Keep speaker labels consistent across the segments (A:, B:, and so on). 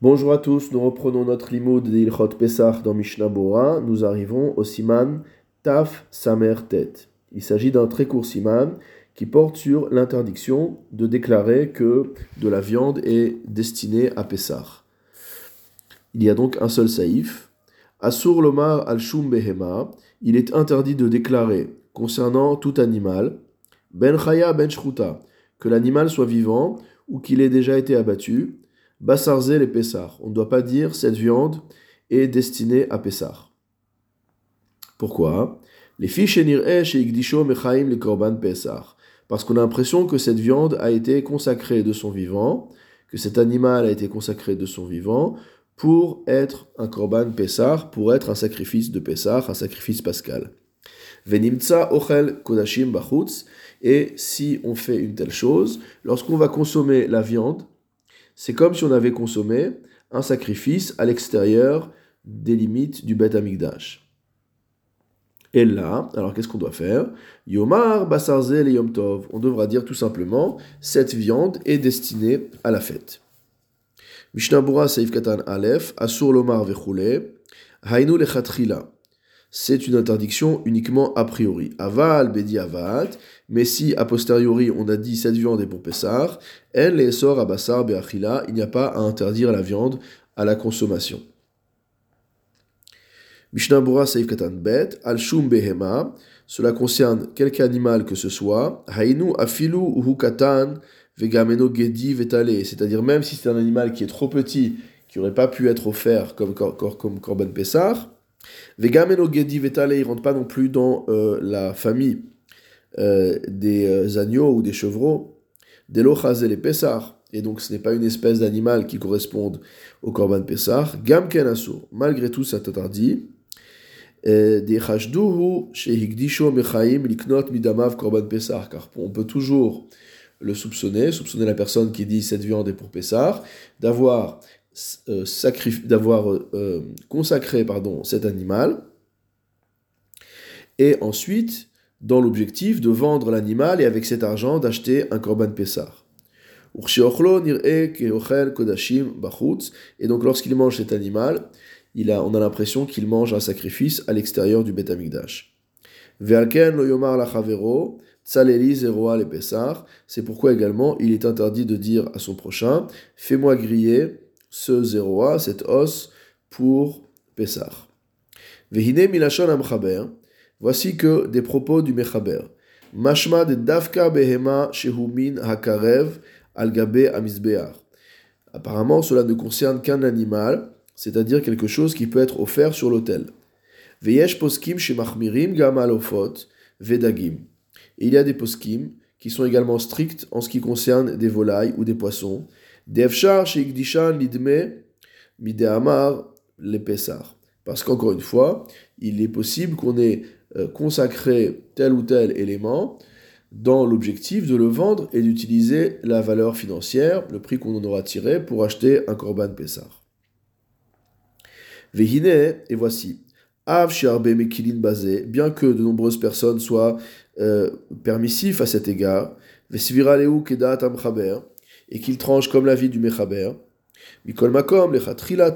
A: Bonjour à tous, nous reprenons notre limoud d'Ilchot Pesach dans Mishnah Bora. Nous arrivons au siman Taf Samer Tet. Il s'agit d'un très court siman qui porte sur l'interdiction de déclarer que de la viande est destinée à Pesach. Il y a donc un seul saïf. Asur Lomar al Shum Behema. Il est interdit de déclarer concernant tout animal, Ben Chaya Ben que l'animal soit vivant ou qu'il ait déjà été abattu Basarze les Pessar. On ne doit pas dire cette viande est destinée à Pessar. Pourquoi? Les fiches chez Igdisho Mechaim le Korban Pessar. Parce qu'on a l'impression que cette viande a été consacrée de son vivant, que cet animal a été consacré de son vivant pour être un Korban Pessar, pour être un sacrifice de Pessar, un sacrifice pascal. Venimtsa Ochel Kodashim Bachutz. Et si on fait une telle chose, lorsqu'on va consommer la viande, c'est comme si on avait consommé un sacrifice à l'extérieur des limites du Beth Amikdash. Et là, alors qu'est-ce qu'on doit faire? Yomar basarzel et yom tov. On devra dire tout simplement cette viande est destinée à la fête. Mishnah Bura Seif Katan Aleph, Asur Lomar Vechule, Hainu Lechatrila c'est une interdiction uniquement a priori. Aval, bedi avat, mais si a posteriori on a dit cette viande est pour Pessar, elle les sort à Bassar be'achila, il n'y a pas à interdire la viande à la consommation. Mishnah Bura Saif Katan Bet, Al Shum Behema, cela concerne quelque animal que ce soit, Hainu Afilu Uhu Katan, Vegameno Gedi Vetale, c'est-à-dire même si c'est un animal qui est trop petit, qui n'aurait pas pu être offert comme, comme Korban Pessar, Vegameno Gedi Vetale, il ne rentre pas non plus dans euh, la famille euh, des euh, agneaux ou des chevreaux. Delochaz les Pessar, et donc ce n'est pas une espèce d'animal qui corresponde au Korban Pessar. Gam Ken malgré tout, ça interdit. Des Chashduhu, Shehigdisho Mechaim, Liknot Midamav Korban Pessar, car on peut toujours le soupçonner, soupçonner la personne qui dit cette viande est pour Pessar, d'avoir d'avoir euh, euh, consacré pardon, cet animal, et ensuite, dans l'objectif de vendre l'animal et avec cet argent d'acheter un korban Pessar. Et donc lorsqu'il mange cet animal, il a, on a l'impression qu'il mange un sacrifice à l'extérieur du Bet Amikdash. C'est pourquoi également il est interdit de dire à son prochain Fais-moi griller ce 0 cet os, pour Pessah. Vehine milachon amchaber, voici que des propos du Mechaber. Mashma de Davka behema shehumin hakarev algabe amizbear. Apparemment, cela ne concerne qu'un animal, c'est-à-dire quelque chose qui peut être offert sur l'autel. Veyesh poskim shemachmirim gamalofot vedagim. il y a des poskim qui sont également stricts en ce qui concerne des volailles ou des poissons, Parce qu'encore une fois, il est possible qu'on ait euh, consacré tel ou tel élément dans l'objectif de le vendre et d'utiliser la valeur financière, le prix qu'on en aura tiré pour acheter un korban Pessar. Vehine, et voici, Av Mekilin basé, bien que de nombreuses personnes soient euh, permissifs à cet égard, Vesviraleu Kedat Amchaber, et qu'il tranche comme la vie du Mechaber. Mikol Makom,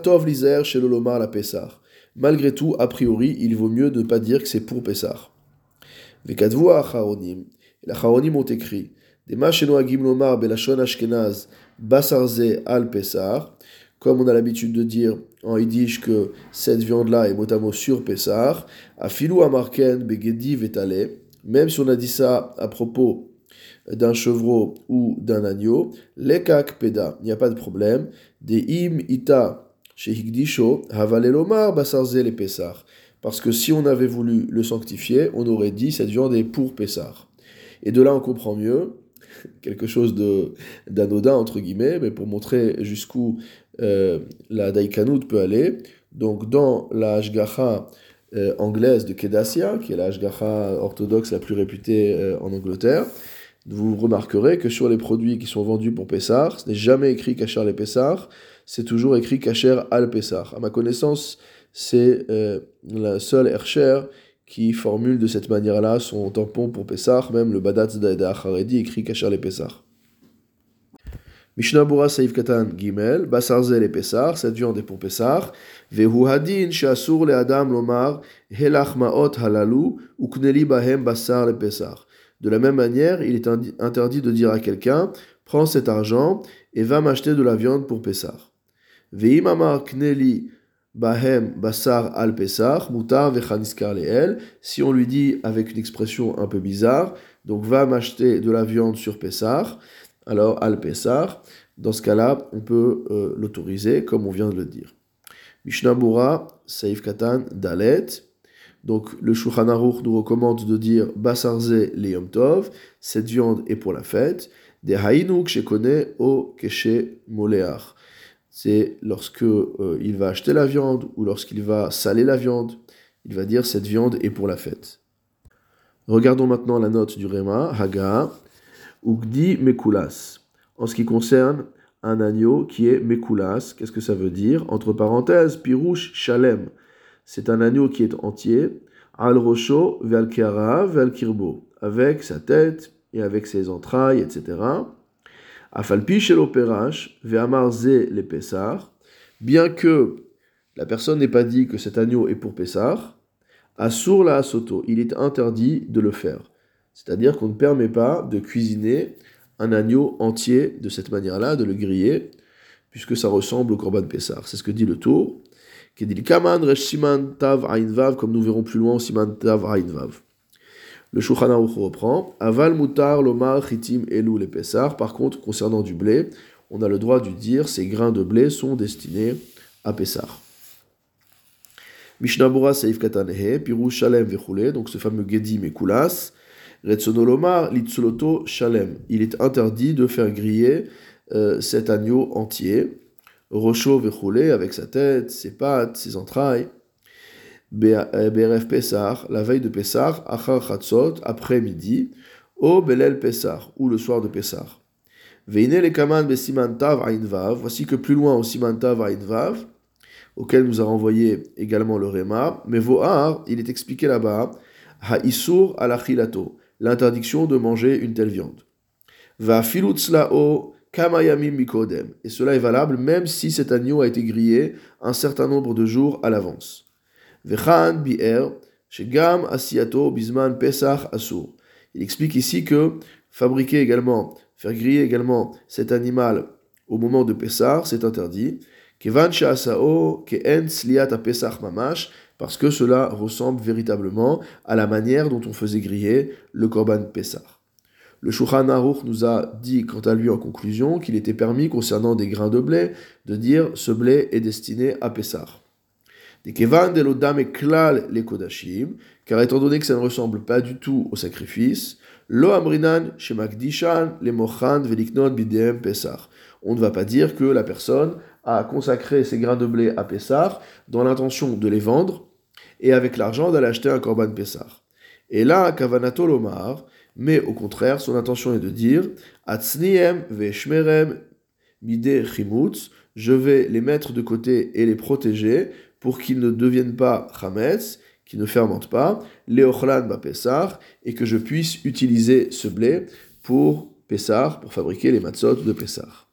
A: Tov Lizer, Shelolomar la Pessar. Malgré tout, a priori, il vaut mieux ne pas dire que c'est pour Pessar. Vekadvu Acharonim. Les Acharonim ont écrit Des Machenoagim Lomar Belashon Ashkenaz Basarze al Pessar. Comme on a l'habitude de dire en Yiddish que cette viande-là est mot à sur Pessar. Afilou Amarken Begedi Vetale. Même si on a dit ça à propos d'un chevreau ou d'un agneau, lekak peda, il n'y a pas de problème. Des im ita shehigdisho havalelomar basarze les pesar. Parce que si on avait voulu le sanctifier, on aurait dit cette viande est pour Pessar. Et de là, on comprend mieux quelque chose de d'anodin entre guillemets, mais pour montrer jusqu'où euh, la daikanout peut aller. Donc dans la Ashgacha euh, anglaise de Kedassia, qui est la Ashgacha orthodoxe la plus réputée euh, en Angleterre, vous remarquerez que sur les produits qui sont vendus pour Pessar, ce n'est jamais écrit Kacher les Pessar, c'est toujours écrit Kacher al Pessar. À ma connaissance, c'est euh, la seule Hercher qui formule de cette manière-là son tampon pour Pessar, même le Badatz d'Aeda Haredi écrit Kacher les Pessar. Mishnah Bura Saif Katan Gimel, Basarzel et Pessar, cette viande est pour Pessar. Vehu Hadin, Shasur le Adam Lomar, Helach Maot Halalu, Ukneli Bahem Basar le Pessar. De la même manière, il est interdit de dire à quelqu'un Prends cet argent et va m'acheter de la viande pour Pessar. Veim Amar Kneli Bahem Basar al Pessar, Mutar Vechaniskar Leel. Si on lui dit avec une expression un peu bizarre, donc va m'acheter de la viande sur Pessar alors al-Pessar, dans ce cas-là, on peut euh, l'autoriser, comme on vient de le dire. Mishnah Mura, Saif Katan, Dalet. Donc le Shulchan nous recommande de dire Basarze le Tov, cette viande est pour la fête. Des Haïnouk, connais au Keshe Moleach. C'est lorsque euh, il va acheter la viande ou lorsqu'il va saler la viande, il va dire cette viande est pour la fête. Regardons maintenant la note du Rema, Haga. Ugdi Mekulas. En ce qui concerne un agneau qui est Mekulas, qu'est-ce que ça veut dire? Entre parenthèses, Pirouche Shalem. C'est un agneau qui est entier. Al Rosho, Vel. Avec sa tête et avec ses entrailles, etc. Afalpi Shel Operash, Ve'amar Ze le Pessar. Bien que la personne n'ait pas dit que cet agneau est pour Pessar, Asur la Asoto, il est interdit de le faire. C'est-à-dire qu'on ne permet pas de cuisiner un agneau entier de cette manière-là, de le griller, puisque ça ressemble au korban Pessar. C'est ce que dit le tour. Comme nous verrons plus loin Tav Le Shulchan reprend Aval mutar lomar chitim elu le Pessar. Par contre, concernant du blé, on a le droit de dire ces grains de blé sont destinés à Pessar. Mishnabura Seif Katanehe, Piru Shalem Vechule, donc ce fameux Gedim et Kulas, Retsonolomar Litsuloto Shalem. Il est interdit de faire griller euh, cet agneau entier, Rocho Vechule, avec sa tête, ses pattes, ses entrailles. BRF euh, Pessar, la veille de Pessar, Achar Chatzot, après midi, O Belel Pessar, ou le soir de Pessar. Veine le Kaman Besimantav Ainvav, voici que plus loin au Simantav Ainvav, auquel nous a renvoyé également le Réma, mais Vohar, il est expliqué là-bas, Ha'isur alachilato, l'interdiction de manger une telle viande. Va filutzlao kamayamim mikodem. Et cela est valable même si cet agneau a été grillé un certain nombre de jours à l'avance. Vechan bi'er shegam asiato bisman pesach asur. Il explique ici que fabriquer également, faire griller également cet animal au moment de Pessah, c'est interdit. Kevan sha'asao ke'en sliat pesach mamash, parce que cela ressemble véritablement à la manière dont on faisait griller le Korban Pessah. Le Shulchan Aruch nous a dit, quant à lui, en conclusion, qu'il était permis, concernant des grains de blé, de dire ce blé est destiné à Pessah. les kodashim, car étant donné que ça ne ressemble pas du tout au sacrifice, lo amrinan shemakdishan le mochan bidem Pessah. On ne va pas dire que la personne a consacré ses grains de blé à Pessah dans l'intention de les vendre et avec l'argent d'aller acheter un korban Pessah. Et là, Kavanato Lomar, mais au contraire, son intention est de dire mide chimutz, je vais les mettre de côté et les protéger pour qu'ils ne deviennent pas chametz, qu'ils ne fermentent pas, leochlan ba et que je puisse utiliser ce blé pour pour fabriquer les matzot de Pessah.